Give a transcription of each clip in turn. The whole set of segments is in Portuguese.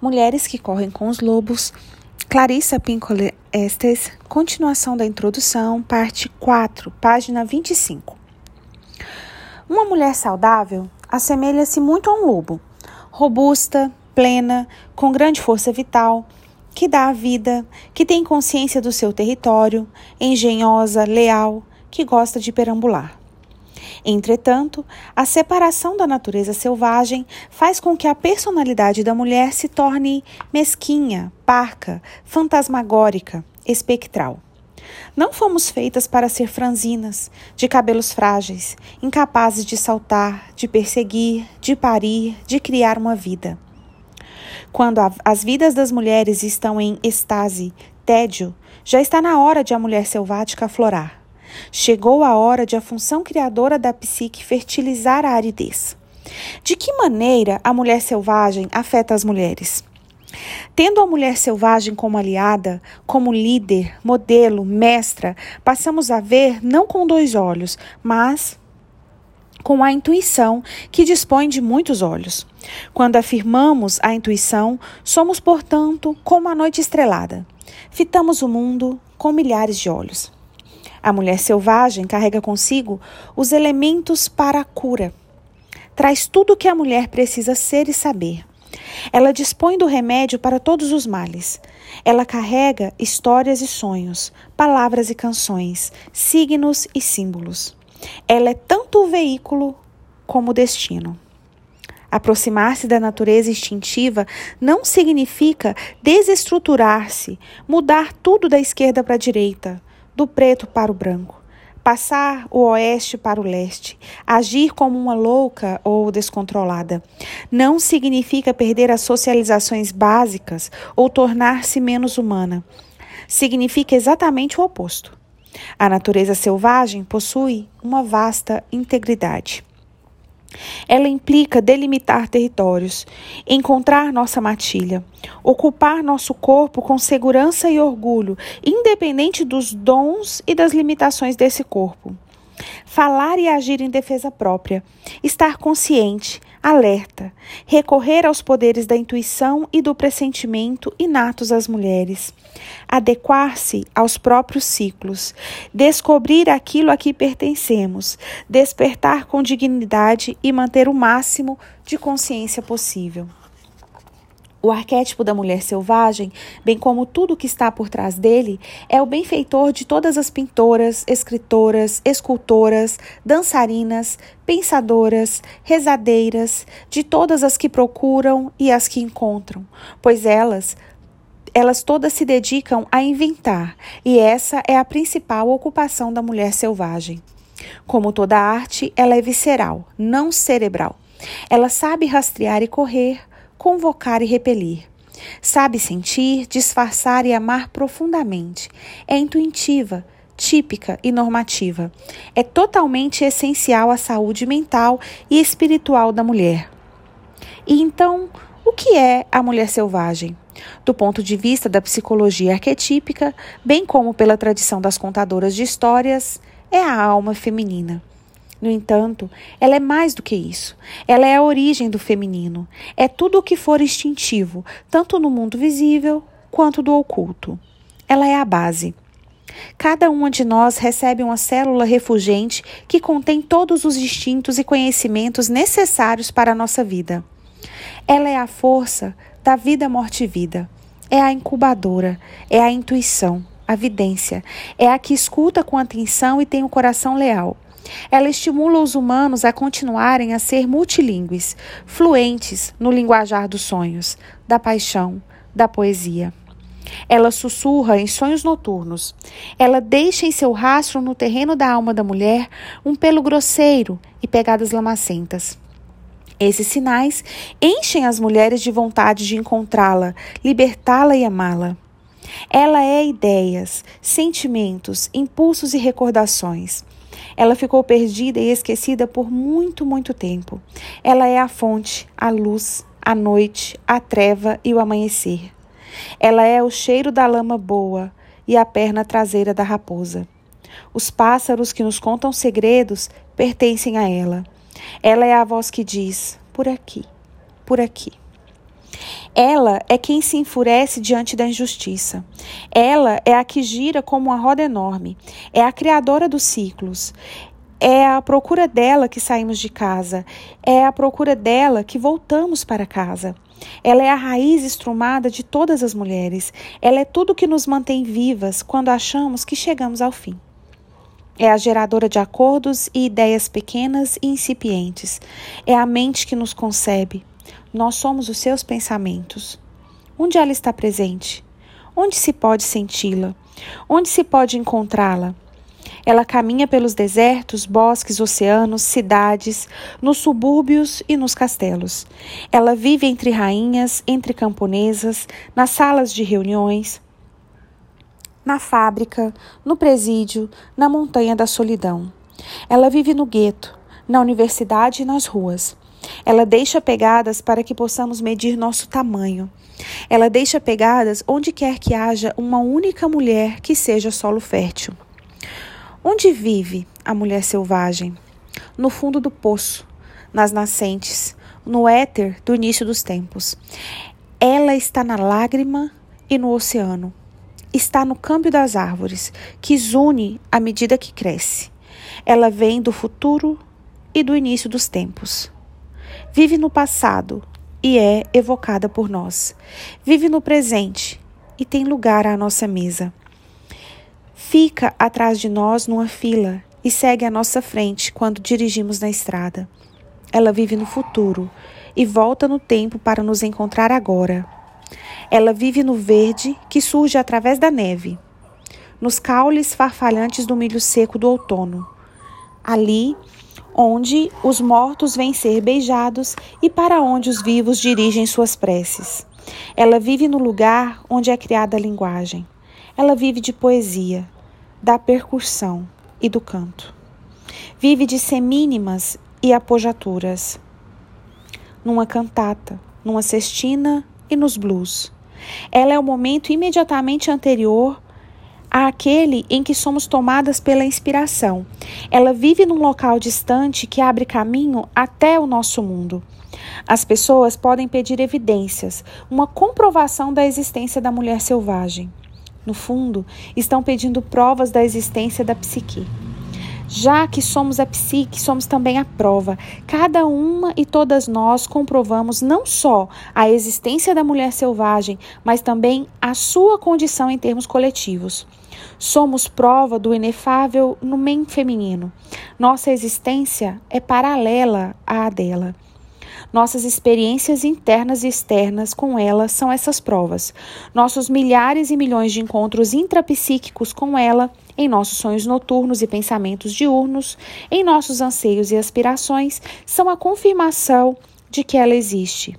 Mulheres que Correm com os Lobos, Clarissa Pinkola Estes, continuação da introdução, parte 4, página 25. Uma mulher saudável assemelha-se muito a um lobo, robusta, plena, com grande força vital, que dá a vida, que tem consciência do seu território, engenhosa, leal, que gosta de perambular. Entretanto, a separação da natureza selvagem faz com que a personalidade da mulher se torne mesquinha, parca, fantasmagórica, espectral. Não fomos feitas para ser franzinas, de cabelos frágeis, incapazes de saltar, de perseguir, de parir, de criar uma vida. Quando a, as vidas das mulheres estão em estase, tédio, já está na hora de a mulher selvática aflorar. Chegou a hora de a função criadora da psique fertilizar a aridez. De que maneira a mulher selvagem afeta as mulheres? Tendo a mulher selvagem como aliada, como líder, modelo, mestra, passamos a ver não com dois olhos, mas com a intuição que dispõe de muitos olhos. Quando afirmamos a intuição, somos, portanto, como a noite estrelada. Fitamos o mundo com milhares de olhos. A mulher selvagem carrega consigo os elementos para a cura. Traz tudo o que a mulher precisa ser e saber. Ela dispõe do remédio para todos os males. Ela carrega histórias e sonhos, palavras e canções, signos e símbolos. Ela é tanto o veículo como o destino. Aproximar-se da natureza instintiva não significa desestruturar-se, mudar tudo da esquerda para a direita, do preto para o branco, passar o oeste para o leste, agir como uma louca ou descontrolada. Não significa perder as socializações básicas ou tornar-se menos humana. Significa exatamente o oposto. A natureza selvagem possui uma vasta integridade. Ela implica delimitar territórios, encontrar nossa matilha, ocupar nosso corpo com segurança e orgulho, independente dos dons e das limitações desse corpo. Falar e agir em defesa própria, estar consciente, alerta, recorrer aos poderes da intuição e do pressentimento inatos às mulheres, adequar-se aos próprios ciclos, descobrir aquilo a que pertencemos, despertar com dignidade e manter o máximo de consciência possível. O arquétipo da mulher selvagem, bem como tudo o que está por trás dele, é o benfeitor de todas as pintoras, escritoras, escultoras, dançarinas, pensadoras, rezadeiras, de todas as que procuram e as que encontram, pois elas elas todas se dedicam a inventar, e essa é a principal ocupação da mulher selvagem. Como toda arte, ela é visceral, não cerebral. Ela sabe rastrear e correr, convocar e repelir. Sabe sentir, disfarçar e amar profundamente. É intuitiva, típica e normativa. É totalmente essencial à saúde mental e espiritual da mulher. E então, o que é a mulher selvagem? Do ponto de vista da psicologia arquetípica, bem como pela tradição das contadoras de histórias, é a alma feminina. No entanto, ela é mais do que isso. Ela é a origem do feminino. É tudo o que for instintivo, tanto no mundo visível quanto do oculto. Ela é a base. Cada uma de nós recebe uma célula refugente que contém todos os instintos e conhecimentos necessários para a nossa vida. Ela é a força da vida, morte e vida. É a incubadora, é a intuição, a vidência, é a que escuta com atenção e tem o coração leal. Ela estimula os humanos a continuarem a ser multilingües, fluentes no linguajar dos sonhos, da paixão, da poesia. Ela sussurra em sonhos noturnos. Ela deixa em seu rastro no terreno da alma da mulher um pelo grosseiro e pegadas lamacentas. Esses sinais enchem as mulheres de vontade de encontrá-la, libertá-la e amá-la. Ela é ideias, sentimentos, impulsos e recordações. Ela ficou perdida e esquecida por muito, muito tempo. Ela é a fonte, a luz, a noite, a treva e o amanhecer. Ela é o cheiro da lama boa e a perna traseira da raposa. Os pássaros que nos contam segredos pertencem a ela. Ela é a voz que diz: por aqui, por aqui. Ela é quem se enfurece diante da injustiça. Ela é a que gira como uma roda enorme. É a criadora dos ciclos. É a procura dela que saímos de casa. É a procura dela que voltamos para casa. Ela é a raiz estrumada de todas as mulheres. Ela é tudo que nos mantém vivas quando achamos que chegamos ao fim. É a geradora de acordos e ideias pequenas e incipientes. É a mente que nos concebe. Nós somos os seus pensamentos. Onde ela está presente? Onde se pode senti-la? Onde se pode encontrá-la? Ela caminha pelos desertos, bosques, oceanos, cidades, nos subúrbios e nos castelos. Ela vive entre rainhas, entre camponesas, nas salas de reuniões, na fábrica, no presídio, na montanha da solidão. Ela vive no gueto, na universidade e nas ruas. Ela deixa pegadas para que possamos medir nosso tamanho. Ela deixa pegadas onde quer que haja uma única mulher que seja solo fértil. Onde vive a mulher selvagem? No fundo do poço, nas nascentes, no éter do início dos tempos. Ela está na lágrima e no oceano está no câmbio das árvores, que zune à medida que cresce. Ela vem do futuro e do início dos tempos. Vive no passado e é evocada por nós. Vive no presente e tem lugar à nossa mesa. Fica atrás de nós numa fila e segue à nossa frente quando dirigimos na estrada. Ela vive no futuro e volta no tempo para nos encontrar agora. Ela vive no verde que surge através da neve, nos caules farfalhantes do milho seco do outono. Ali, onde os mortos vêm ser beijados e para onde os vivos dirigem suas preces. Ela vive no lugar onde é criada a linguagem. Ela vive de poesia, da percussão e do canto. Vive de semínimas e apojaturas. Numa cantata, numa cestina e nos blues. Ela é o momento imediatamente anterior àquele em que somos tomadas pela inspiração. Ela vive num local distante que abre caminho até o nosso mundo. As pessoas podem pedir evidências, uma comprovação da existência da mulher selvagem. No fundo, estão pedindo provas da existência da psique. Já que somos a psique, somos também a prova. Cada uma e todas nós comprovamos não só a existência da mulher selvagem, mas também a sua condição em termos coletivos. Somos prova do inefável no men feminino. Nossa existência é paralela à dela. Nossas experiências internas e externas com ela são essas provas. Nossos milhares e milhões de encontros intrapsíquicos com ela, em nossos sonhos noturnos e pensamentos diurnos, em nossos anseios e aspirações, são a confirmação de que ela existe.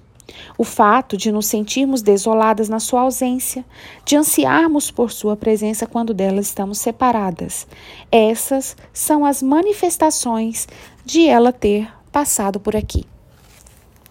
O fato de nos sentirmos desoladas na sua ausência, de ansiarmos por sua presença quando dela estamos separadas, essas são as manifestações de ela ter passado por aqui.